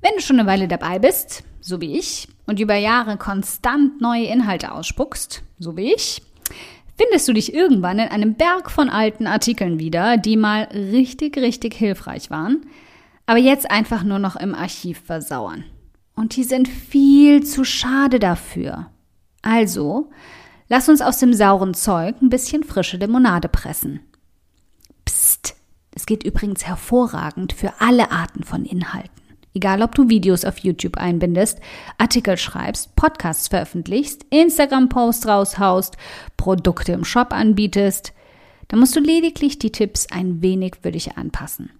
Wenn du schon eine Weile dabei bist, so wie ich, und über Jahre konstant neue Inhalte ausspuckst, so wie ich, findest du dich irgendwann in einem Berg von alten Artikeln wieder, die mal richtig, richtig hilfreich waren, aber jetzt einfach nur noch im Archiv versauern. Und die sind viel zu schade dafür. Also, lass uns aus dem sauren Zeug ein bisschen frische Limonade pressen. Psst, es geht übrigens hervorragend für alle Arten von Inhalten. Egal, ob du Videos auf YouTube einbindest, Artikel schreibst, Podcasts veröffentlichst, Instagram-Posts raushaust, Produkte im Shop anbietest, da musst du lediglich die Tipps ein wenig für dich anpassen.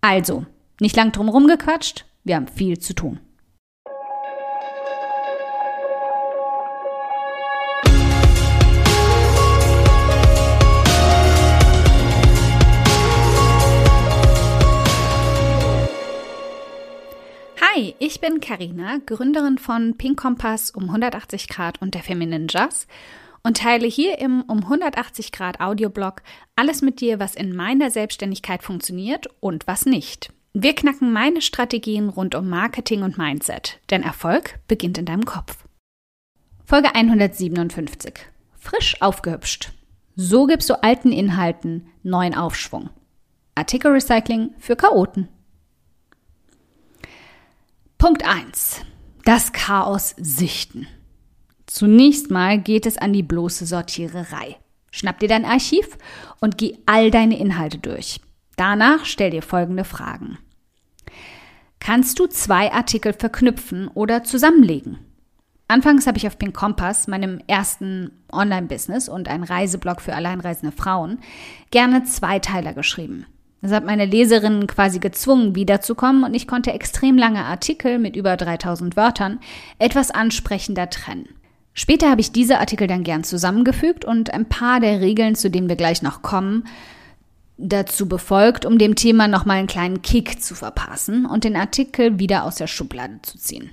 Also, nicht lang drum rumgequatscht, wir haben viel zu tun. Hi, ich bin Karina, Gründerin von Pink Kompass um 180 Grad und der Feminine Jazz und teile hier im um 180 Grad Audioblog alles mit dir, was in meiner Selbstständigkeit funktioniert und was nicht. Wir knacken meine Strategien rund um Marketing und Mindset, denn Erfolg beginnt in deinem Kopf. Folge 157. Frisch aufgehübscht. So gibst du alten Inhalten neuen Aufschwung. Artikelrecycling für Chaoten. Punkt 1. Das Chaos sichten. Zunächst mal geht es an die bloße Sortiererei. Schnapp dir dein Archiv und geh all deine Inhalte durch. Danach stell dir folgende Fragen. Kannst du zwei Artikel verknüpfen oder zusammenlegen? Anfangs habe ich auf Pink Kompass, meinem ersten Online-Business und ein Reiseblog für alleinreisende Frauen, gerne Zweiteiler geschrieben. Das hat meine Leserinnen quasi gezwungen, wiederzukommen und ich konnte extrem lange Artikel mit über 3000 Wörtern etwas ansprechender trennen. Später habe ich diese Artikel dann gern zusammengefügt und ein paar der Regeln, zu denen wir gleich noch kommen, dazu befolgt, um dem Thema nochmal einen kleinen Kick zu verpassen und den Artikel wieder aus der Schublade zu ziehen.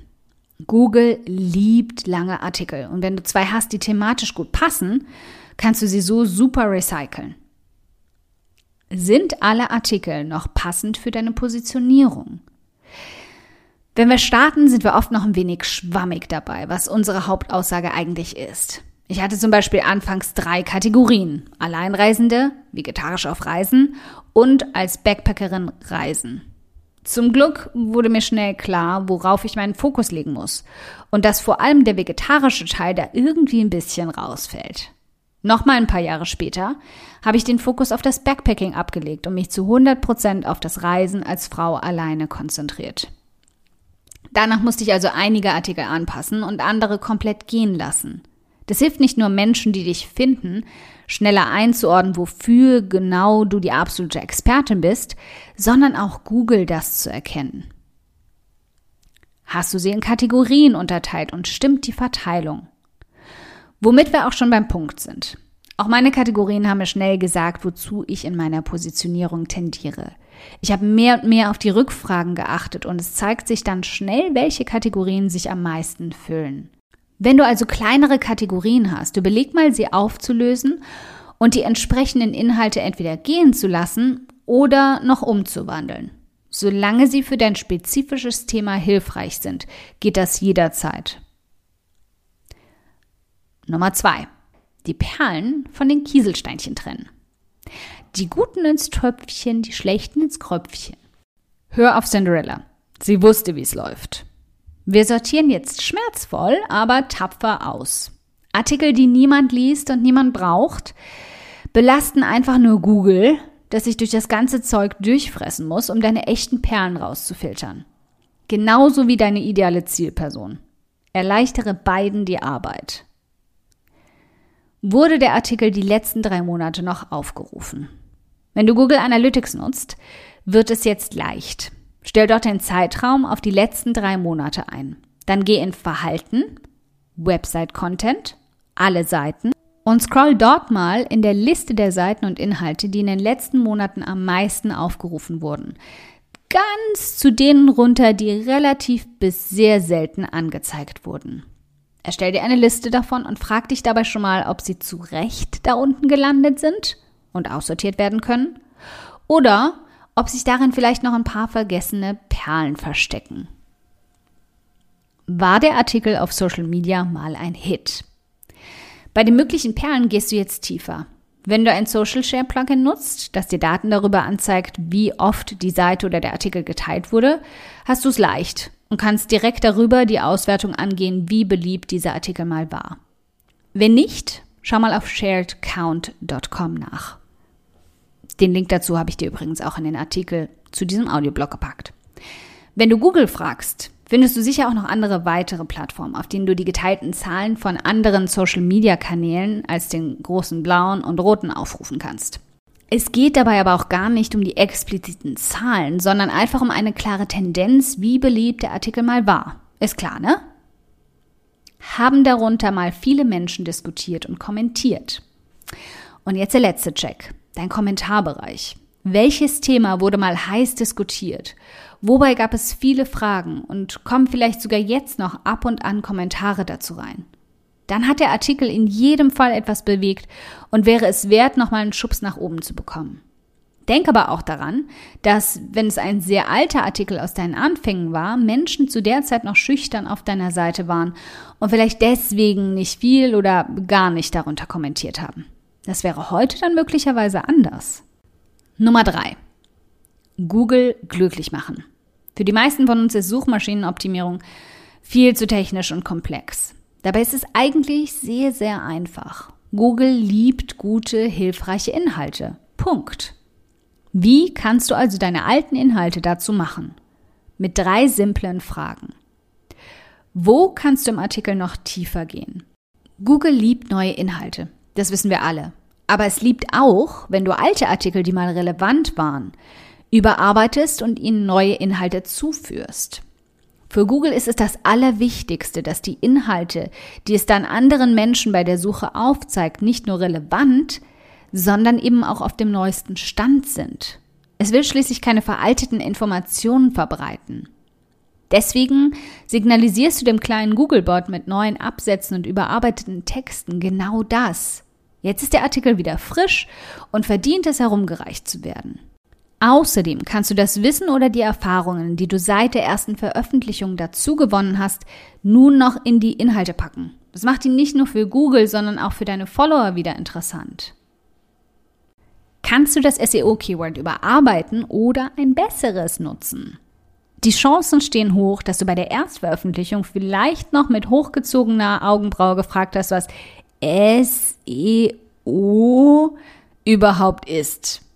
Google liebt lange Artikel und wenn du zwei hast, die thematisch gut passen, kannst du sie so super recyceln. Sind alle Artikel noch passend für deine Positionierung? Wenn wir starten, sind wir oft noch ein wenig schwammig dabei, was unsere Hauptaussage eigentlich ist. Ich hatte zum Beispiel anfangs drei Kategorien. Alleinreisende, vegetarisch auf Reisen und als Backpackerin Reisen. Zum Glück wurde mir schnell klar, worauf ich meinen Fokus legen muss und dass vor allem der vegetarische Teil da irgendwie ein bisschen rausfällt. Nochmal ein paar Jahre später habe ich den Fokus auf das Backpacking abgelegt und mich zu 100 Prozent auf das Reisen als Frau alleine konzentriert. Danach musste ich also einige Artikel anpassen und andere komplett gehen lassen. Das hilft nicht nur Menschen, die dich finden, schneller einzuordnen, wofür genau du die absolute Expertin bist, sondern auch Google das zu erkennen. Hast du sie in Kategorien unterteilt und stimmt die Verteilung? Womit wir auch schon beim Punkt sind. Auch meine Kategorien haben mir schnell gesagt, wozu ich in meiner Positionierung tendiere. Ich habe mehr und mehr auf die Rückfragen geachtet und es zeigt sich dann schnell, welche Kategorien sich am meisten füllen. Wenn du also kleinere Kategorien hast, überleg mal, sie aufzulösen und die entsprechenden Inhalte entweder gehen zu lassen oder noch umzuwandeln. Solange sie für dein spezifisches Thema hilfreich sind, geht das jederzeit. Nummer zwei die Perlen von den Kieselsteinchen trennen. Die Guten ins Tröpfchen, die Schlechten ins Kröpfchen. Hör auf Cinderella. Sie wusste, wie es läuft. Wir sortieren jetzt schmerzvoll, aber tapfer aus. Artikel, die niemand liest und niemand braucht, belasten einfach nur Google, das sich durch das ganze Zeug durchfressen muss, um deine echten Perlen rauszufiltern. Genauso wie deine ideale Zielperson. Erleichtere beiden die Arbeit wurde der Artikel die letzten drei Monate noch aufgerufen. Wenn du Google Analytics nutzt, wird es jetzt leicht. Stell dort den Zeitraum auf die letzten drei Monate ein. Dann geh in Verhalten, Website Content, alle Seiten und scroll dort mal in der Liste der Seiten und Inhalte, die in den letzten Monaten am meisten aufgerufen wurden. Ganz zu denen runter, die relativ bis sehr selten angezeigt wurden. Erstell dir eine Liste davon und frag dich dabei schon mal, ob sie zu Recht da unten gelandet sind und aussortiert werden können oder ob sich darin vielleicht noch ein paar vergessene Perlen verstecken. War der Artikel auf Social Media mal ein Hit? Bei den möglichen Perlen gehst du jetzt tiefer. Wenn du ein Social Share Plugin nutzt, das dir Daten darüber anzeigt, wie oft die Seite oder der Artikel geteilt wurde, hast du es leicht und kannst direkt darüber die Auswertung angehen, wie beliebt dieser Artikel mal war. Wenn nicht, schau mal auf sharedcount.com nach. Den Link dazu habe ich dir übrigens auch in den Artikel zu diesem Audioblog gepackt. Wenn du Google fragst, findest du sicher auch noch andere weitere Plattformen, auf denen du die geteilten Zahlen von anderen Social-Media-Kanälen als den großen blauen und roten aufrufen kannst. Es geht dabei aber auch gar nicht um die expliziten Zahlen, sondern einfach um eine klare Tendenz, wie beliebt der Artikel mal war. Ist klar, ne? Haben darunter mal viele Menschen diskutiert und kommentiert. Und jetzt der letzte Check, dein Kommentarbereich. Welches Thema wurde mal heiß diskutiert? Wobei gab es viele Fragen und kommen vielleicht sogar jetzt noch ab und an Kommentare dazu rein? Dann hat der Artikel in jedem Fall etwas bewegt und wäre es wert, nochmal einen Schubs nach oben zu bekommen. Denk aber auch daran, dass, wenn es ein sehr alter Artikel aus deinen Anfängen war, Menschen zu der Zeit noch schüchtern auf deiner Seite waren und vielleicht deswegen nicht viel oder gar nicht darunter kommentiert haben. Das wäre heute dann möglicherweise anders. Nummer drei: Google glücklich machen. Für die meisten von uns ist Suchmaschinenoptimierung viel zu technisch und komplex. Dabei ist es eigentlich sehr, sehr einfach. Google liebt gute, hilfreiche Inhalte. Punkt. Wie kannst du also deine alten Inhalte dazu machen? Mit drei simplen Fragen. Wo kannst du im Artikel noch tiefer gehen? Google liebt neue Inhalte. Das wissen wir alle. Aber es liebt auch, wenn du alte Artikel, die mal relevant waren, überarbeitest und ihnen neue Inhalte zuführst. Für Google ist es das Allerwichtigste, dass die Inhalte, die es dann anderen Menschen bei der Suche aufzeigt, nicht nur relevant, sondern eben auch auf dem neuesten Stand sind. Es will schließlich keine veralteten Informationen verbreiten. Deswegen signalisierst du dem kleinen Googlebot mit neuen Absätzen und überarbeiteten Texten genau das. Jetzt ist der Artikel wieder frisch und verdient es herumgereicht zu werden. Außerdem kannst du das Wissen oder die Erfahrungen, die du seit der ersten Veröffentlichung dazu gewonnen hast, nun noch in die Inhalte packen. Das macht ihn nicht nur für Google, sondern auch für deine Follower wieder interessant. Kannst du das SEO-Keyword überarbeiten oder ein besseres nutzen? Die Chancen stehen hoch, dass du bei der Erstveröffentlichung vielleicht noch mit hochgezogener Augenbraue gefragt hast, was SEO überhaupt ist.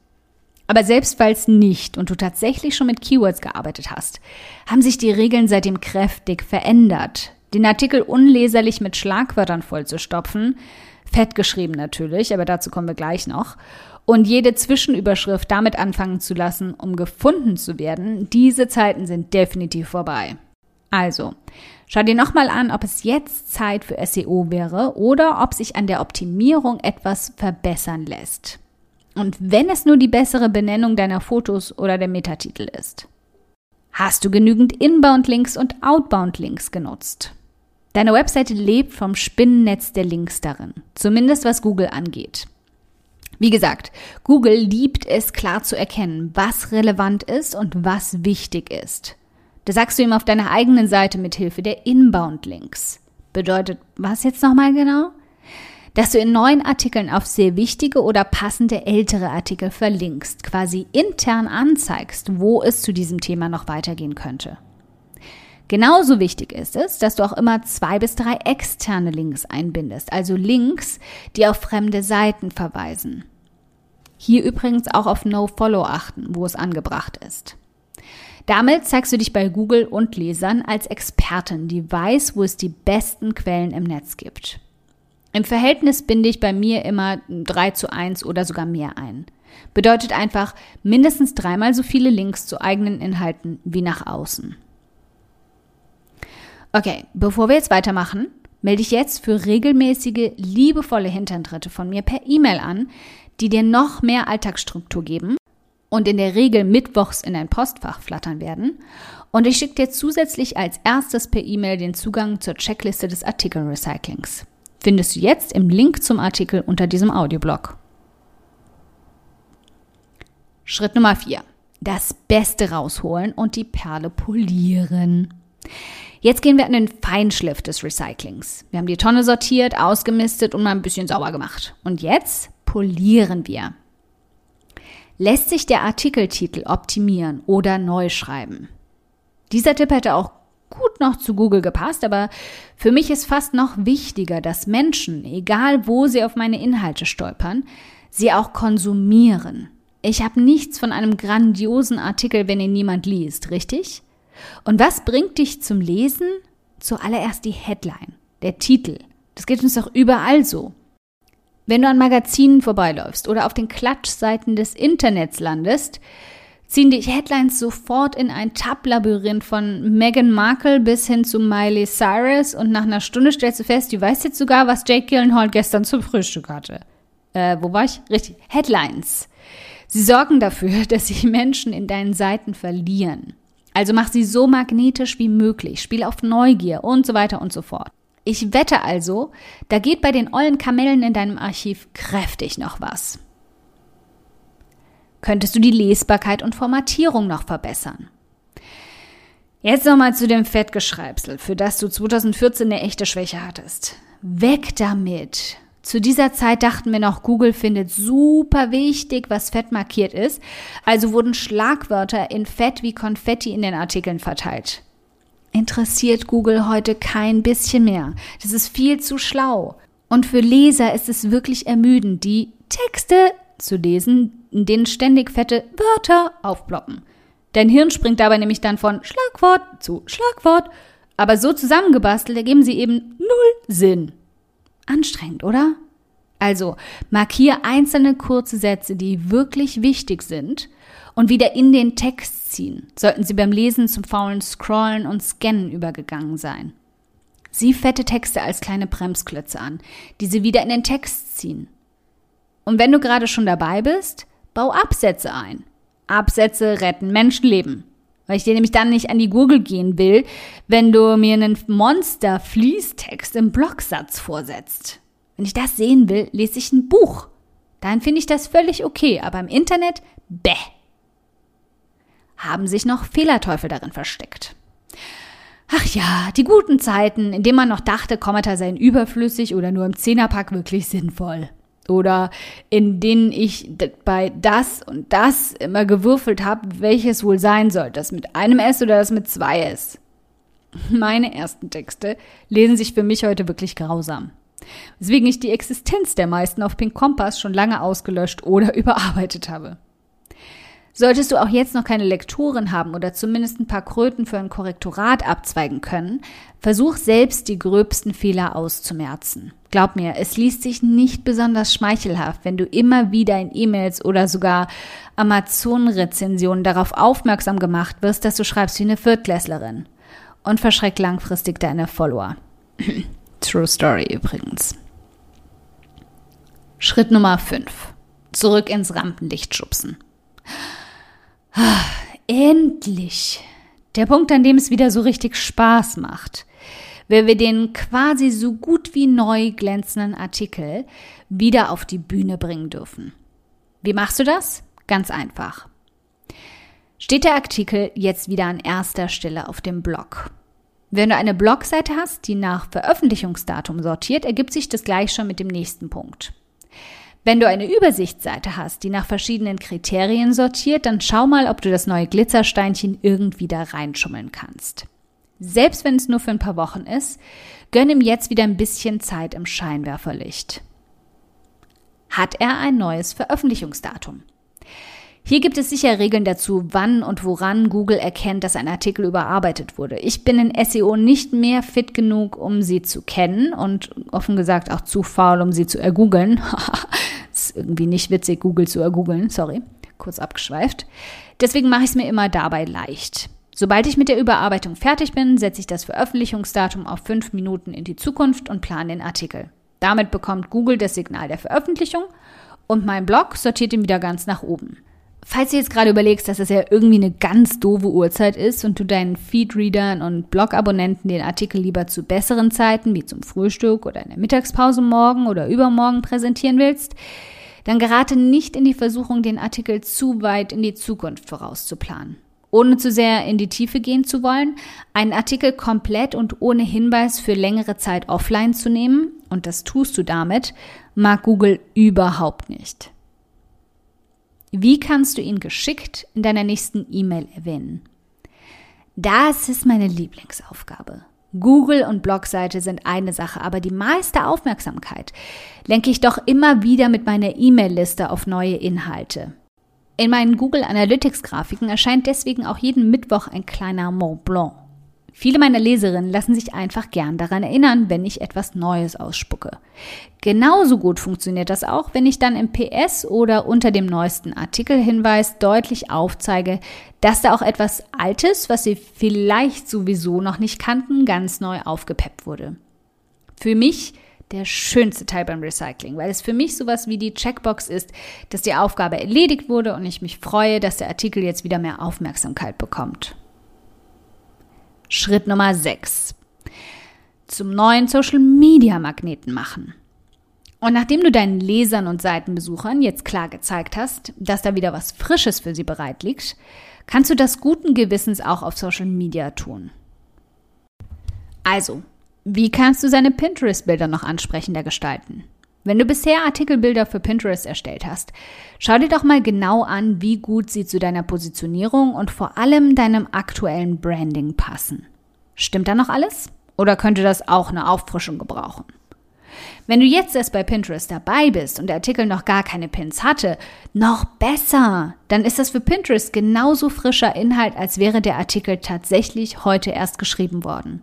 Aber selbst falls nicht und du tatsächlich schon mit Keywords gearbeitet hast, haben sich die Regeln seitdem kräftig verändert. Den Artikel unleserlich mit Schlagwörtern vollzustopfen, fett geschrieben natürlich, aber dazu kommen wir gleich noch, und jede Zwischenüberschrift damit anfangen zu lassen, um gefunden zu werden, diese Zeiten sind definitiv vorbei. Also, schau dir nochmal an, ob es jetzt Zeit für SEO wäre oder ob sich an der Optimierung etwas verbessern lässt. Und wenn es nur die bessere Benennung deiner Fotos oder der Metatitel ist. Hast du genügend Inbound-Links und Outbound-Links genutzt? Deine Webseite lebt vom Spinnennetz der Links darin, zumindest was Google angeht. Wie gesagt, Google liebt es klar zu erkennen, was relevant ist und was wichtig ist. Das sagst du ihm auf deiner eigenen Seite mit Hilfe der Inbound-Links. Bedeutet was jetzt nochmal genau? Dass du in neuen Artikeln auf sehr wichtige oder passende ältere Artikel verlinkst, quasi intern anzeigst, wo es zu diesem Thema noch weitergehen könnte. Genauso wichtig ist es, dass du auch immer zwei bis drei externe Links einbindest, also Links, die auf fremde Seiten verweisen. Hier übrigens auch auf No-Follow achten, wo es angebracht ist. Damit zeigst du dich bei Google und Lesern als Expertin, die weiß, wo es die besten Quellen im Netz gibt. Im Verhältnis binde ich bei mir immer 3 zu 1 oder sogar mehr ein. Bedeutet einfach mindestens dreimal so viele Links zu eigenen Inhalten wie nach außen. Okay, bevor wir jetzt weitermachen, melde ich jetzt für regelmäßige, liebevolle Hinterntritte von mir per E-Mail an, die dir noch mehr Alltagsstruktur geben und in der Regel mittwochs in dein Postfach flattern werden. Und ich schicke dir zusätzlich als erstes per E-Mail den Zugang zur Checkliste des Artikelrecyclings findest du jetzt im Link zum Artikel unter diesem Audioblog. Schritt Nummer 4. das Beste rausholen und die Perle polieren. Jetzt gehen wir an den Feinschliff des Recyclings. Wir haben die Tonne sortiert, ausgemistet und mal ein bisschen sauber gemacht. Und jetzt polieren wir. Lässt sich der Artikeltitel optimieren oder neu schreiben? Dieser Tipp hätte auch noch zu Google gepasst, aber für mich ist fast noch wichtiger, dass Menschen, egal wo sie auf meine Inhalte stolpern, sie auch konsumieren. Ich habe nichts von einem grandiosen Artikel, wenn ihn niemand liest, richtig? Und was bringt dich zum Lesen? Zuallererst die Headline, der Titel. Das geht uns doch überall so. Wenn du an Magazinen vorbeiläufst oder auf den Klatschseiten des Internets landest, ziehen dich Headlines sofort in ein Tab-Labyrinth von Meghan Markle bis hin zu Miley Cyrus und nach einer Stunde stellst du fest, du weißt jetzt sogar, was Jake Gyllenhaal gestern zum Frühstück hatte. Äh, wo war ich? Richtig. Headlines. Sie sorgen dafür, dass sich Menschen in deinen Seiten verlieren. Also mach sie so magnetisch wie möglich, spiel auf Neugier und so weiter und so fort. Ich wette also, da geht bei den ollen Kamellen in deinem Archiv kräftig noch was könntest du die Lesbarkeit und Formatierung noch verbessern. Jetzt nochmal zu dem Fettgeschreibsel, für das du 2014 eine echte Schwäche hattest. Weg damit! Zu dieser Zeit dachten wir noch, Google findet super wichtig, was fett markiert ist, also wurden Schlagwörter in Fett wie Konfetti in den Artikeln verteilt. Interessiert Google heute kein bisschen mehr. Das ist viel zu schlau. Und für Leser ist es wirklich ermüdend, die Texte zu lesen, in denen ständig fette Wörter aufploppen. Dein Hirn springt dabei nämlich dann von Schlagwort zu Schlagwort, aber so zusammengebastelt ergeben sie eben null Sinn. Anstrengend, oder? Also, markier einzelne kurze Sätze, die wirklich wichtig sind und wieder in den Text ziehen, sollten sie beim Lesen zum faulen Scrollen und Scannen übergegangen sein. Sieh fette Texte als kleine Bremsklötze an, die sie wieder in den Text ziehen. Und wenn du gerade schon dabei bist, bau Absätze ein. Absätze retten Menschenleben. Weil ich dir nämlich dann nicht an die Gurgel gehen will, wenn du mir einen Monster-Fließtext im Blocksatz vorsetzt. Wenn ich das sehen will, lese ich ein Buch. Dann finde ich das völlig okay, aber im Internet, bäh. Haben sich noch Fehlerteufel darin versteckt. Ach ja, die guten Zeiten, in denen man noch dachte, Kommata seien überflüssig oder nur im Zehnerpack wirklich sinnvoll oder in denen ich bei das und das immer gewürfelt habe, welches wohl sein soll, das mit einem S oder das mit zwei S. Meine ersten Texte lesen sich für mich heute wirklich grausam. Weswegen ich die Existenz der meisten auf Pink Kompass schon lange ausgelöscht oder überarbeitet habe. Solltest du auch jetzt noch keine Lektoren haben oder zumindest ein paar Kröten für ein Korrektorat abzweigen können, versuch selbst die gröbsten Fehler auszumerzen. Glaub mir, es liest sich nicht besonders schmeichelhaft, wenn du immer wieder in E-Mails oder sogar Amazon-Rezensionen darauf aufmerksam gemacht wirst, dass du schreibst wie eine Viertklässlerin. Und verschreckt langfristig deine Follower. True Story übrigens. Schritt Nummer 5. Zurück ins Rampenlicht schubsen. Endlich. Der Punkt, an dem es wieder so richtig Spaß macht. Wenn wir den quasi so gut wie neu glänzenden Artikel wieder auf die Bühne bringen dürfen. Wie machst du das? Ganz einfach. Steht der Artikel jetzt wieder an erster Stelle auf dem Blog. Wenn du eine Blogseite hast, die nach Veröffentlichungsdatum sortiert, ergibt sich das gleich schon mit dem nächsten Punkt. Wenn du eine Übersichtsseite hast, die nach verschiedenen Kriterien sortiert, dann schau mal, ob du das neue Glitzersteinchen irgendwie da reinschummeln kannst. Selbst wenn es nur für ein paar Wochen ist, gönn ihm jetzt wieder ein bisschen Zeit im Scheinwerferlicht. Hat er ein neues Veröffentlichungsdatum? Hier gibt es sicher Regeln dazu, wann und woran Google erkennt, dass ein Artikel überarbeitet wurde. Ich bin in SEO nicht mehr fit genug, um sie zu kennen und offen gesagt auch zu faul, um sie zu ergoogeln. ist irgendwie nicht witzig, Google zu ergoogeln, sorry, kurz abgeschweift. Deswegen mache ich es mir immer dabei leicht. Sobald ich mit der Überarbeitung fertig bin, setze ich das Veröffentlichungsdatum auf fünf Minuten in die Zukunft und plane den Artikel. Damit bekommt Google das Signal der Veröffentlichung und mein Blog sortiert ihn wieder ganz nach oben. Falls du jetzt gerade überlegst, dass das ja irgendwie eine ganz doofe Uhrzeit ist und du deinen Feedreadern und Blog-Abonnenten den Artikel lieber zu besseren Zeiten, wie zum Frühstück oder in der Mittagspause morgen oder übermorgen präsentieren willst, dann gerate nicht in die Versuchung, den Artikel zu weit in die Zukunft vorauszuplanen. Ohne zu sehr in die Tiefe gehen zu wollen, einen Artikel komplett und ohne Hinweis für längere Zeit offline zu nehmen, und das tust du damit, mag Google überhaupt nicht. Wie kannst du ihn geschickt in deiner nächsten E-Mail erwähnen? Das ist meine Lieblingsaufgabe. Google und Blogseite sind eine Sache, aber die meiste Aufmerksamkeit lenke ich doch immer wieder mit meiner E-Mail-Liste auf neue Inhalte. In meinen Google Analytics Grafiken erscheint deswegen auch jeden Mittwoch ein kleiner Mont Blanc. Viele meiner Leserinnen lassen sich einfach gern daran erinnern, wenn ich etwas Neues ausspucke. Genauso gut funktioniert das auch, wenn ich dann im PS oder unter dem neuesten Artikelhinweis deutlich aufzeige, dass da auch etwas Altes, was Sie vielleicht sowieso noch nicht kannten, ganz neu aufgepeppt wurde. Für mich der schönste Teil beim Recycling, weil es für mich sowas wie die Checkbox ist, dass die Aufgabe erledigt wurde und ich mich freue, dass der Artikel jetzt wieder mehr Aufmerksamkeit bekommt. Schritt Nummer 6. Zum neuen Social Media Magneten machen. Und nachdem du deinen Lesern und Seitenbesuchern jetzt klar gezeigt hast, dass da wieder was Frisches für sie bereit liegt, kannst du das guten Gewissens auch auf Social Media tun. Also, wie kannst du seine Pinterest-Bilder noch ansprechender gestalten? Wenn du bisher Artikelbilder für Pinterest erstellt hast, schau dir doch mal genau an, wie gut sie zu deiner Positionierung und vor allem deinem aktuellen Branding passen. Stimmt da noch alles? Oder könnte das auch eine Auffrischung gebrauchen? Wenn du jetzt erst bei Pinterest dabei bist und der Artikel noch gar keine Pins hatte, noch besser, dann ist das für Pinterest genauso frischer Inhalt, als wäre der Artikel tatsächlich heute erst geschrieben worden.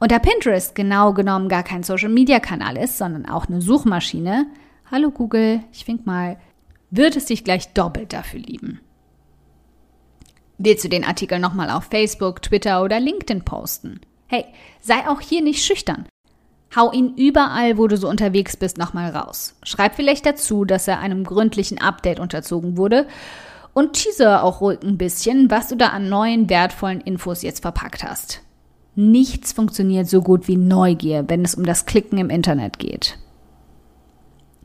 Und da Pinterest genau genommen gar kein Social-Media-Kanal ist, sondern auch eine Suchmaschine, hallo Google, ich wink mal, wird es dich gleich doppelt dafür lieben. Willst du den Artikel nochmal auf Facebook, Twitter oder LinkedIn posten? Hey, sei auch hier nicht schüchtern. Hau ihn überall, wo du so unterwegs bist, nochmal raus. Schreib vielleicht dazu, dass er einem gründlichen Update unterzogen wurde und teaser auch ruhig ein bisschen, was du da an neuen, wertvollen Infos jetzt verpackt hast. Nichts funktioniert so gut wie Neugier, wenn es um das Klicken im Internet geht.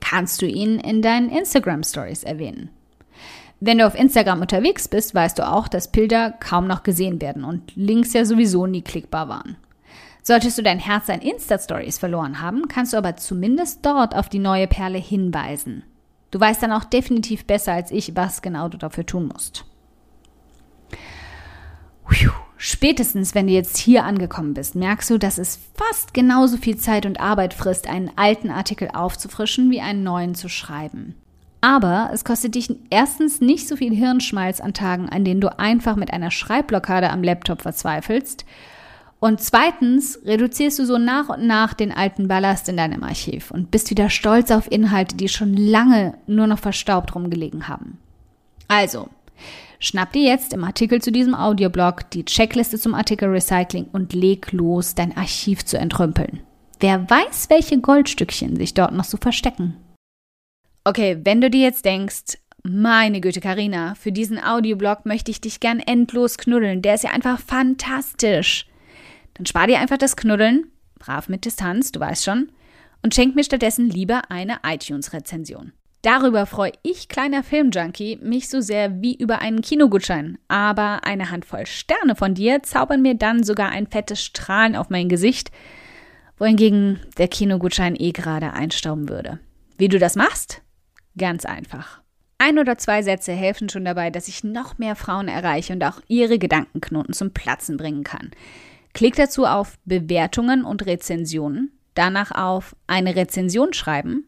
Kannst du ihn in deinen Instagram Stories erwähnen? Wenn du auf Instagram unterwegs bist, weißt du auch, dass Bilder kaum noch gesehen werden und Links ja sowieso nie klickbar waren. Solltest du dein Herz an Insta-Stories verloren haben, kannst du aber zumindest dort auf die neue Perle hinweisen. Du weißt dann auch definitiv besser als ich, was genau du dafür tun musst. Puh. Spätestens, wenn du jetzt hier angekommen bist, merkst du, dass es fast genauso viel Zeit und Arbeit frisst, einen alten Artikel aufzufrischen, wie einen neuen zu schreiben. Aber es kostet dich erstens nicht so viel Hirnschmalz an Tagen, an denen du einfach mit einer Schreibblockade am Laptop verzweifelst. Und zweitens reduzierst du so nach und nach den alten Ballast in deinem Archiv und bist wieder stolz auf Inhalte, die schon lange nur noch verstaubt rumgelegen haben. Also, Schnapp dir jetzt im Artikel zu diesem Audioblog die Checkliste zum Artikel Recycling und leg los, dein Archiv zu entrümpeln. Wer weiß, welche Goldstückchen sich dort noch so verstecken. Okay, wenn du dir jetzt denkst, meine Güte, Karina, für diesen Audioblog möchte ich dich gern endlos knuddeln. Der ist ja einfach fantastisch. Dann spar dir einfach das Knuddeln, brav mit Distanz, du weißt schon, und schenk mir stattdessen lieber eine iTunes-Rezension. Darüber freue ich, kleiner Filmjunkie, mich so sehr wie über einen Kinogutschein. Aber eine Handvoll Sterne von dir zaubern mir dann sogar ein fettes Strahlen auf mein Gesicht, wohingegen der Kinogutschein eh gerade einstauben würde. Wie du das machst? Ganz einfach. Ein oder zwei Sätze helfen schon dabei, dass ich noch mehr Frauen erreiche und auch ihre Gedankenknoten zum Platzen bringen kann. Klick dazu auf Bewertungen und Rezensionen, danach auf eine Rezension schreiben